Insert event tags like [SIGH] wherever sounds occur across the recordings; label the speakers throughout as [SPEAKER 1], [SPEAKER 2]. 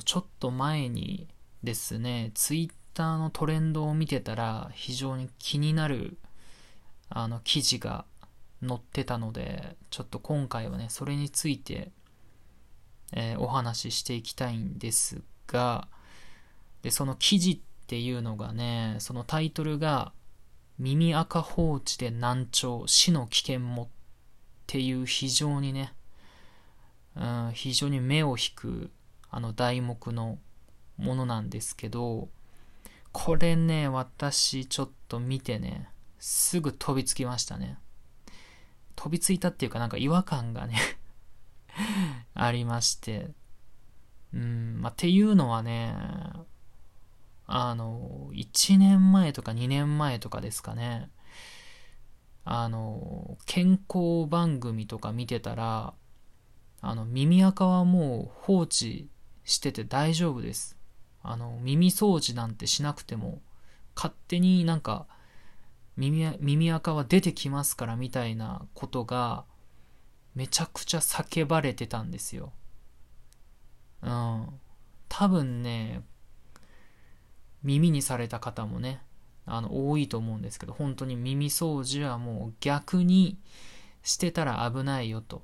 [SPEAKER 1] とちょっと前にですね、ツイッターのトレンドを見てたら非常に気になるあの記事が載ってたので、ちょっと今回はね、それについて、えー、お話ししていきたいんですが、で、その記事っていうのがね、そのタイトルが、耳赤放置で難聴、死の危険もっていう非常にね、うん、非常に目を引くあの題目のものなんですけど、これね、私ちょっと見てね、すぐ飛びつきましたね。飛びついたっていうかなんか違和感がね [LAUGHS] ありまして。うん、まあ、っていうのはね、あの、1年前とか2年前とかですかね。あの、健康番組とか見てたら、あの、耳垢はもう放置してて大丈夫です。あの、耳掃除なんてしなくても、勝手になんか、耳耳垢は出てきますからみたいなことが、めちゃくちゃ叫ばれてたんですよ。うん。多分ね、耳にされた方もね、あの、多いと思うんですけど、本当に耳掃除はもう逆にしてたら危ないよと。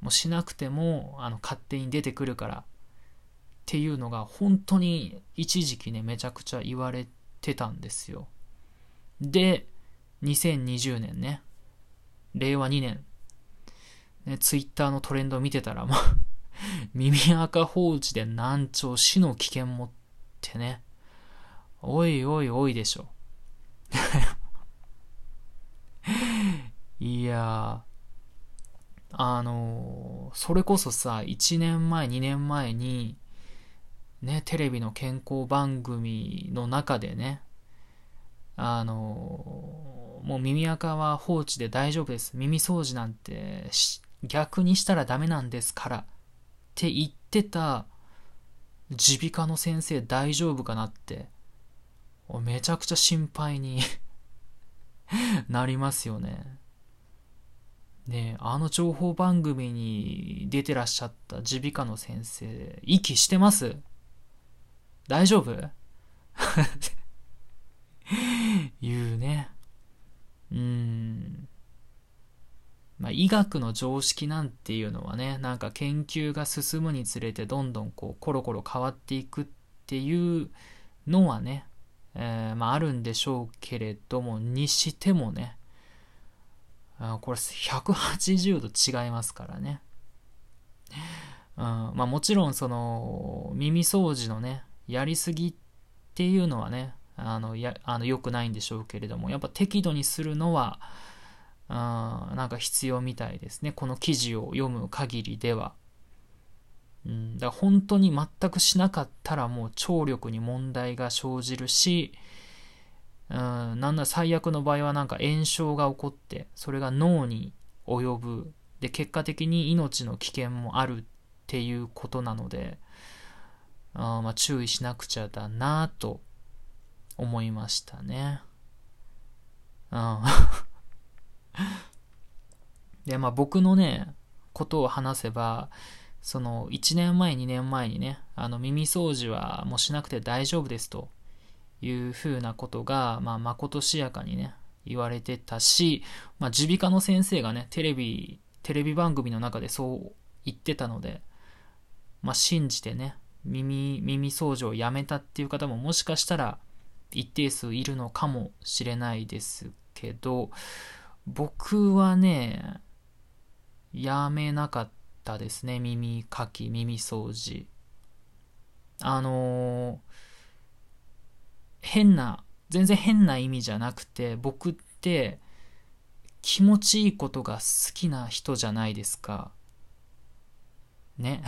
[SPEAKER 1] もうしなくても、あの、勝手に出てくるから。っていうのが本当に一時期ね、めちゃくちゃ言われてたんですよ。で、2020年ね、令和2年、ね、ツイッターのトレンドを見てたら、もう [LAUGHS] 耳垢放置で難聴、死の危険もってね、おいおいおいでしょ。[LAUGHS] いやあのー、それこそさ、1年前、2年前に、ね、テレビの健康番組の中でね、あの、もう耳垢は放置で大丈夫です。耳掃除なんて逆にしたらダメなんですからって言ってた耳鼻科の先生大丈夫かなってめちゃくちゃ心配に [LAUGHS] なりますよね。ねあの情報番組に出てらっしゃった耳鼻科の先生、息してます？大丈夫？言うね。うーん。まあ、医学の常識なんていうのはね、なんか研究が進むにつれてどんどんこうコロコロ変わっていくっていうのはね、えー、まああるんでしょうけれども、にしてもね、あこれ180度違いますからね。うん、まあもちろんその耳掃除のね、やりすぎっていうのはね、あの、や、あの、良くないんでしょうけれども、やっぱ適度にするのは、あなんか必要みたいですね。この記事を読む限りでは。うん、だから本当に全くしなかったらもう聴力に問題が生じるし、うん、なんだ最悪の場合はなんか炎症が起こって、それが脳に及ぶ。で、結果的に命の危険もあるっていうことなので、あまあ、注意しなくちゃだなと思いましたね。うん。[LAUGHS] で、まあ僕のね、ことを話せば、その1年前、2年前にね、あの耳掃除はもうしなくて大丈夫ですというふうなことが、まあまことしやかにね、言われてたし、まあ耳鼻科の先生がね、テレビ、テレビ番組の中でそう言ってたので、まあ信じてね、耳、耳掃除をやめたっていう方ももしかしたら一定数いるのかもしれないですけど、僕はね、やめなかったですね。耳かき、耳掃除。あのー、変な、全然変な意味じゃなくて、僕って気持ちいいことが好きな人じゃないですか。ね。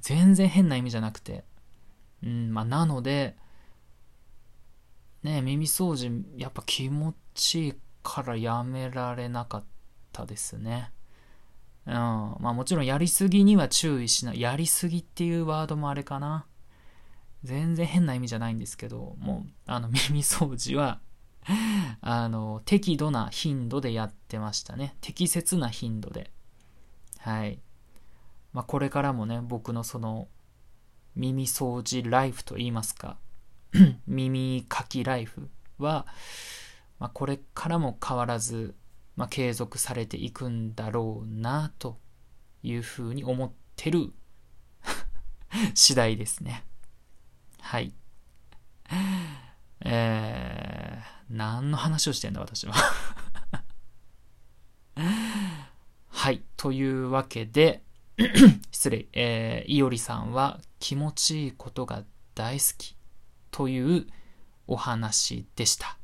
[SPEAKER 1] 全然変な意味じゃなくて。うん、まあ、なので、ね、耳掃除、やっぱ気持ちいいからやめられなかったですね。うん。まあもちろんやりすぎには注意しない。やりすぎっていうワードもあれかな。全然変な意味じゃないんですけど、もう、あの、[LAUGHS] 耳掃除はあの、適度な頻度でやってましたね。適切な頻度で。はい。まあ、これからもね、僕のその、耳掃除ライフと言いますか、[LAUGHS] 耳かきライフは、まあ、これからも変わらず、まあ、継続されていくんだろうな、というふうに思ってる [LAUGHS] 次第ですね。はい。えー、何の話をしてんだ、私は [LAUGHS] はい。というわけで、[COUGHS] 失礼、えー、いおりさんは気持ちいいことが大好きというお話でした。